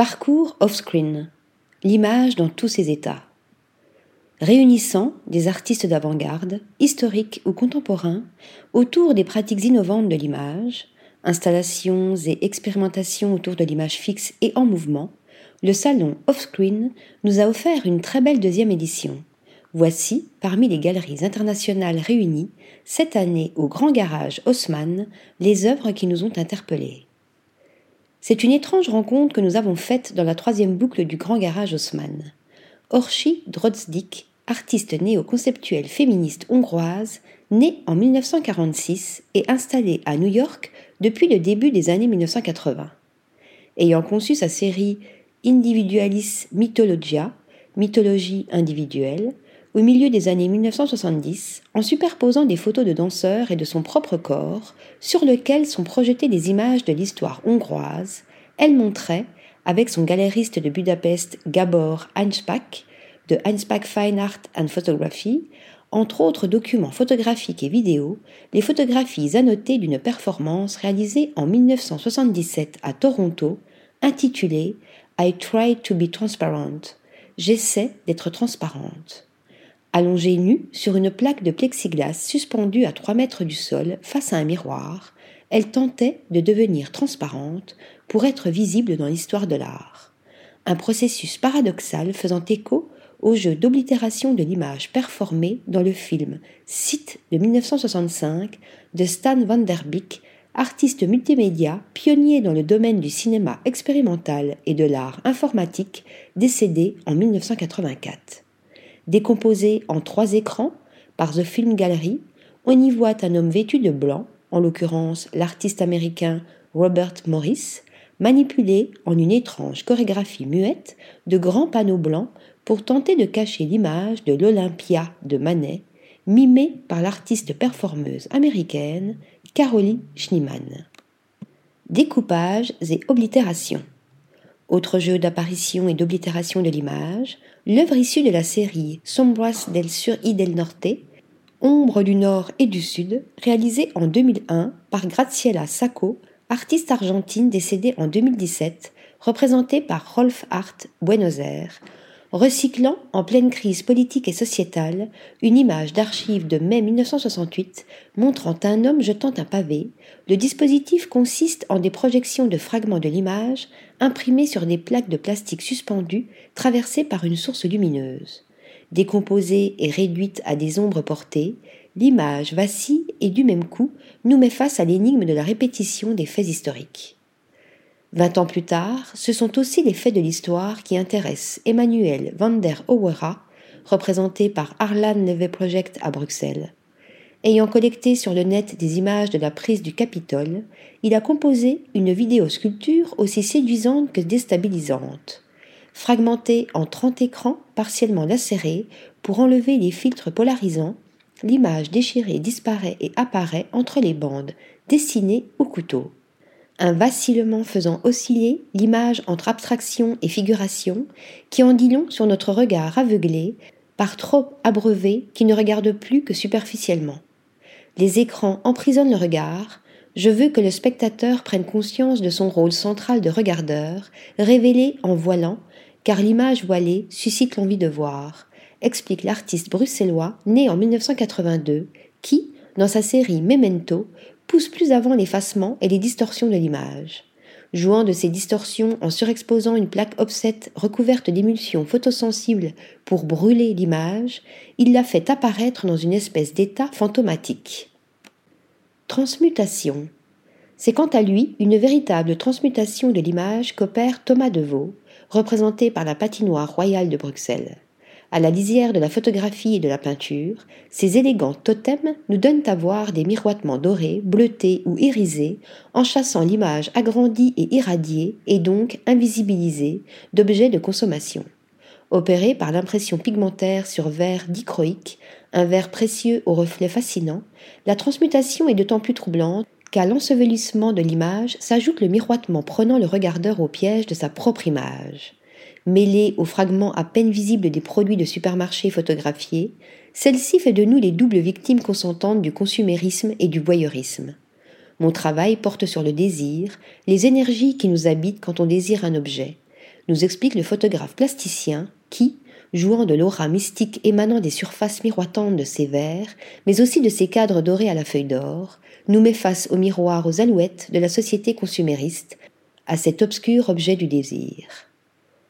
Parcours off-screen. L'image dans tous ses états. Réunissant des artistes d'avant-garde, historiques ou contemporains, autour des pratiques innovantes de l'image, installations et expérimentations autour de l'image fixe et en mouvement, le salon Offscreen nous a offert une très belle deuxième édition. Voici, parmi les galeries internationales réunies, cette année au Grand Garage Haussmann, les œuvres qui nous ont interpellés. C'est une étrange rencontre que nous avons faite dans la troisième boucle du Grand Garage Haussmann. Orchi Drodzdik, artiste néo-conceptuelle féministe hongroise, née en 1946 et installée à New York depuis le début des années 1980. Ayant conçu sa série Individualis Mythologia, mythologie individuelle, au milieu des années 1970, en superposant des photos de danseurs et de son propre corps, sur lesquelles sont projetées des images de l'histoire hongroise, elle montrait, avec son galériste de Budapest Gabor Einspach, de Einspach Fine Art and Photography, entre autres documents photographiques et vidéos, les photographies annotées d'une performance réalisée en 1977 à Toronto, intitulée I try to be transparent. J'essaie d'être transparente. Allongée nue sur une plaque de plexiglas suspendue à trois mètres du sol face à un miroir, elle tentait de devenir transparente pour être visible dans l'histoire de l'art. Un processus paradoxal faisant écho au jeu d'oblitération de l'image performé dans le film Site de 1965 de Stan van der Beek artiste multimédia, pionnier dans le domaine du cinéma expérimental et de l'art informatique, décédé en 1984. Décomposé en trois écrans par The Film Gallery, on y voit un homme vêtu de blanc, en l'occurrence l'artiste américain Robert Morris, manipulé en une étrange chorégraphie muette de grands panneaux blancs pour tenter de cacher l'image de l'Olympia de Manet, mimée par l'artiste performeuse américaine Caroline Schneemann. Découpage et oblitération. Autre jeu d'apparition et d'oblitération de l'image, l'œuvre issue de la série Sombras del Sur y del Norte, Ombre du Nord et du Sud, réalisée en 2001 par Graciela Sacco, artiste argentine décédée en 2017, représentée par Rolf Hart Buenos Aires, recyclant en pleine crise politique et sociétale une image d'archive de mai 1968 montrant un homme jetant un pavé, le dispositif consiste en des projections de fragments de l'image imprimés sur des plaques de plastique suspendues traversées par une source lumineuse. Décomposée et réduite à des ombres portées, l'image vacille et du même coup nous met face à l'énigme de la répétition des faits historiques. Vingt ans plus tard, ce sont aussi les faits de l'histoire qui intéressent Emmanuel van der Owera, représenté par Arlan Neve Project à Bruxelles. Ayant collecté sur le net des images de la prise du Capitole, il a composé une vidéo-sculpture aussi séduisante que déstabilisante. Fragmentée en trente écrans partiellement lacérés pour enlever les filtres polarisants, l'image déchirée disparaît et apparaît entre les bandes, dessinées au couteau un vacillement faisant osciller l'image entre abstraction et figuration, qui en dit long sur notre regard aveuglé par trop abreuvé qui ne regarde plus que superficiellement. Les écrans emprisonnent le regard, je veux que le spectateur prenne conscience de son rôle central de regardeur, révélé en voilant, car l'image voilée suscite l'envie de voir, explique l'artiste bruxellois né en 1982, qui, dans sa série Memento, pousse plus avant l'effacement et les distorsions de l'image. Jouant de ces distorsions en surexposant une plaque offset recouverte d'émulsions photosensibles pour brûler l'image, il la fait apparaître dans une espèce d'état fantomatique. Transmutation. C'est quant à lui une véritable transmutation de l'image qu'opère Thomas Deveau, représenté par la patinoire royale de Bruxelles. À la lisière de la photographie et de la peinture, ces élégants totems nous donnent à voir des miroitements dorés, bleutés ou irisés, en chassant l'image agrandie et irradiée, et donc invisibilisée, d'objets de consommation. Opérés par l'impression pigmentaire sur verre dichroïque, un verre précieux au reflet fascinant, la transmutation est d'autant plus troublante qu'à l'ensevelissement de l'image s'ajoute le miroitement prenant le regardeur au piège de sa propre image mêlée aux fragments à peine visibles des produits de supermarché photographiés, celle-ci fait de nous les doubles victimes consentantes du consumérisme et du voyeurisme. Mon travail porte sur le désir, les énergies qui nous habitent quand on désire un objet. nous explique le photographe plasticien qui, jouant de l'aura mystique émanant des surfaces miroitantes de ses verres, mais aussi de ses cadres dorés à la feuille d'or, nous met face au miroir aux alouettes de la société consumériste, à cet obscur objet du désir.